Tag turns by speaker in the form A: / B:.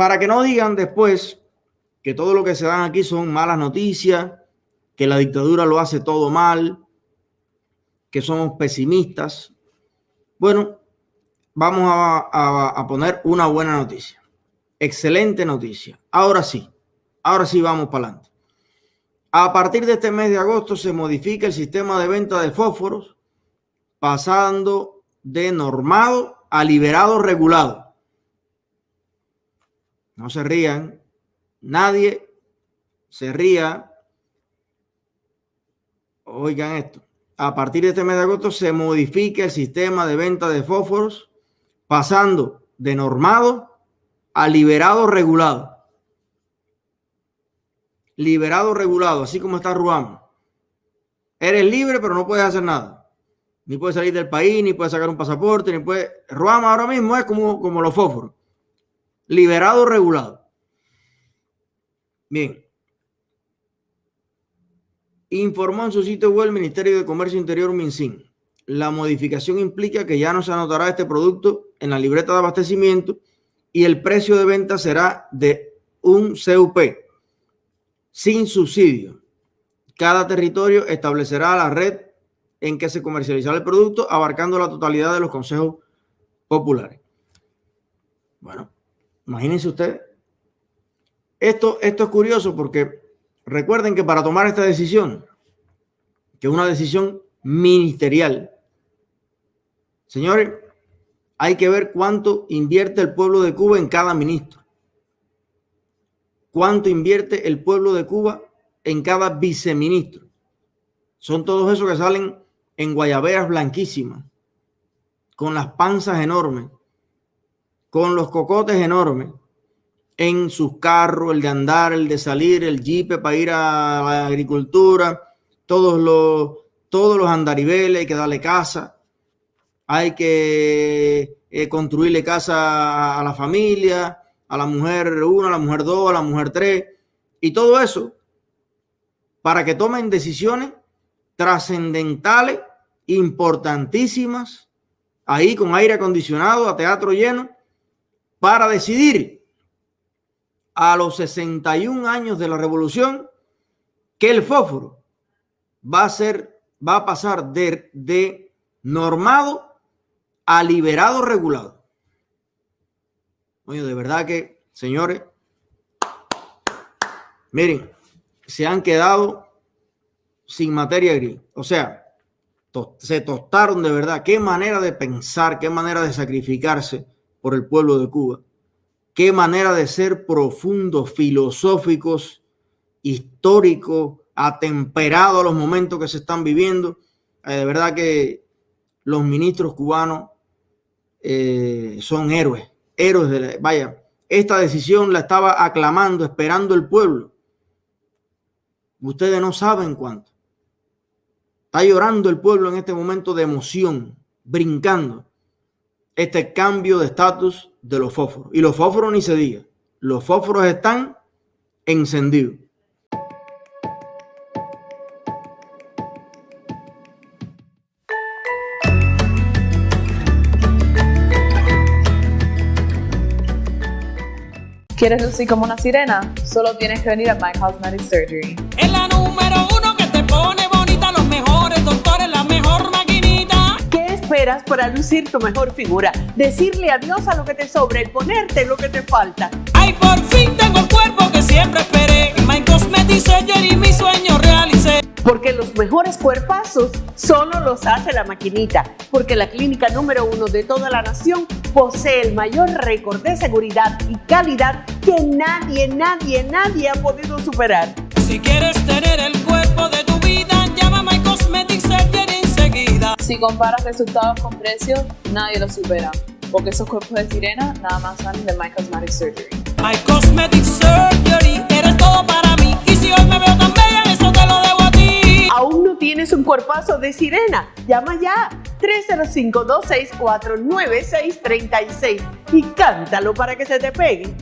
A: para que no digan después que todo lo que se dan aquí son malas noticias, que la dictadura lo hace todo mal, que somos pesimistas. Bueno, vamos a, poner una buena noticia. Excelente noticia. Ahora sí, ahora sí vamos para adelante. A partir de este mes de agosto se modifica el sistema de venta de fósforos, pasando de normado a liberado regulado. No se rían, nadie se ría. Oigan esto. A partir de este mes de agosto se modifica el sistema de venta de fósforos, pasando de normado a liberado regulado liberado regulado, así como está Ruam. Eres libre, pero no puedes hacer nada. Ni puedes salir del país, ni puedes sacar un pasaporte, ni puedes. Ruam ahora mismo es como, como los fósforos. Liberado regulado. Bien. Informó en su sitio web el Ministerio de Comercio Interior MinSIN. La modificación implica que ya no se anotará este producto en la libreta de abastecimiento y el precio de venta será de un CUP sin subsidio. Cada territorio establecerá la red en que se comercializará el producto, abarcando la totalidad de los consejos populares. Bueno, imagínense ustedes. Esto, esto es curioso porque recuerden que para tomar esta decisión, que es una decisión ministerial, señores, hay que ver cuánto invierte el pueblo de Cuba en cada ministro cuánto invierte el pueblo de Cuba en cada viceministro. Son todos esos que salen en guayaberas blanquísimas, con las panzas enormes, con los cocotes enormes, en sus carros, el de andar, el de salir, el jeep para ir a la agricultura, todos los, todos los andaribeles, hay que darle casa, hay que eh, construirle casa a la familia, a la mujer 1, a la mujer 2, a la mujer 3, y todo eso para que tomen decisiones trascendentales, importantísimas, ahí con aire acondicionado, a teatro lleno, para decidir a los 61 años de la revolución que el fósforo va a ser, va a pasar de, de normado a liberado regulado de verdad que, señores, miren, se han quedado sin materia gris. O sea, se tostaron de verdad. Qué manera de pensar, qué manera de sacrificarse por el pueblo de Cuba. Qué manera de ser profundos, filosóficos, históricos, atemperados a los momentos que se están viviendo. Eh, de verdad que los ministros cubanos eh, son héroes héroes de la, vaya, esta decisión la estaba aclamando, esperando el pueblo. Ustedes no saben cuánto. Está llorando el pueblo en este momento de emoción, brincando este cambio de estatus de los fósforos. Y los fósforos ni se diga. Los fósforos están encendidos.
B: ¿Quieres lucir como una sirena? Solo tienes que venir a My Cosmetic Surgery.
C: Es la
D: esperas para lucir tu mejor figura? Decirle adiós a lo que te sobra y ponerte lo que te falta.
C: Ay, por fin tengo el cuerpo que siempre esperé. My Cosmetic Surgery, mi sueño realicé.
D: Porque los mejores cuerpazos solo los hace la maquinita. Porque la clínica número uno de toda la nación posee el mayor récord de seguridad y calidad que nadie, nadie, nadie ha podido superar.
C: Si quieres tener el cuerpo
B: Si comparas resultados con precios, nadie lo supera. Porque esos cuerpos de sirena nada más salen de My Cosmetic Surgery.
C: My Cosmetic Surgery, eres todo para mí. Y si hoy me veo tan bella, eso te lo debo a ti.
D: ¿Aún no tienes un cuerpazo de sirena? Llama ya 305-264-9636 y cántalo para que se te pegue.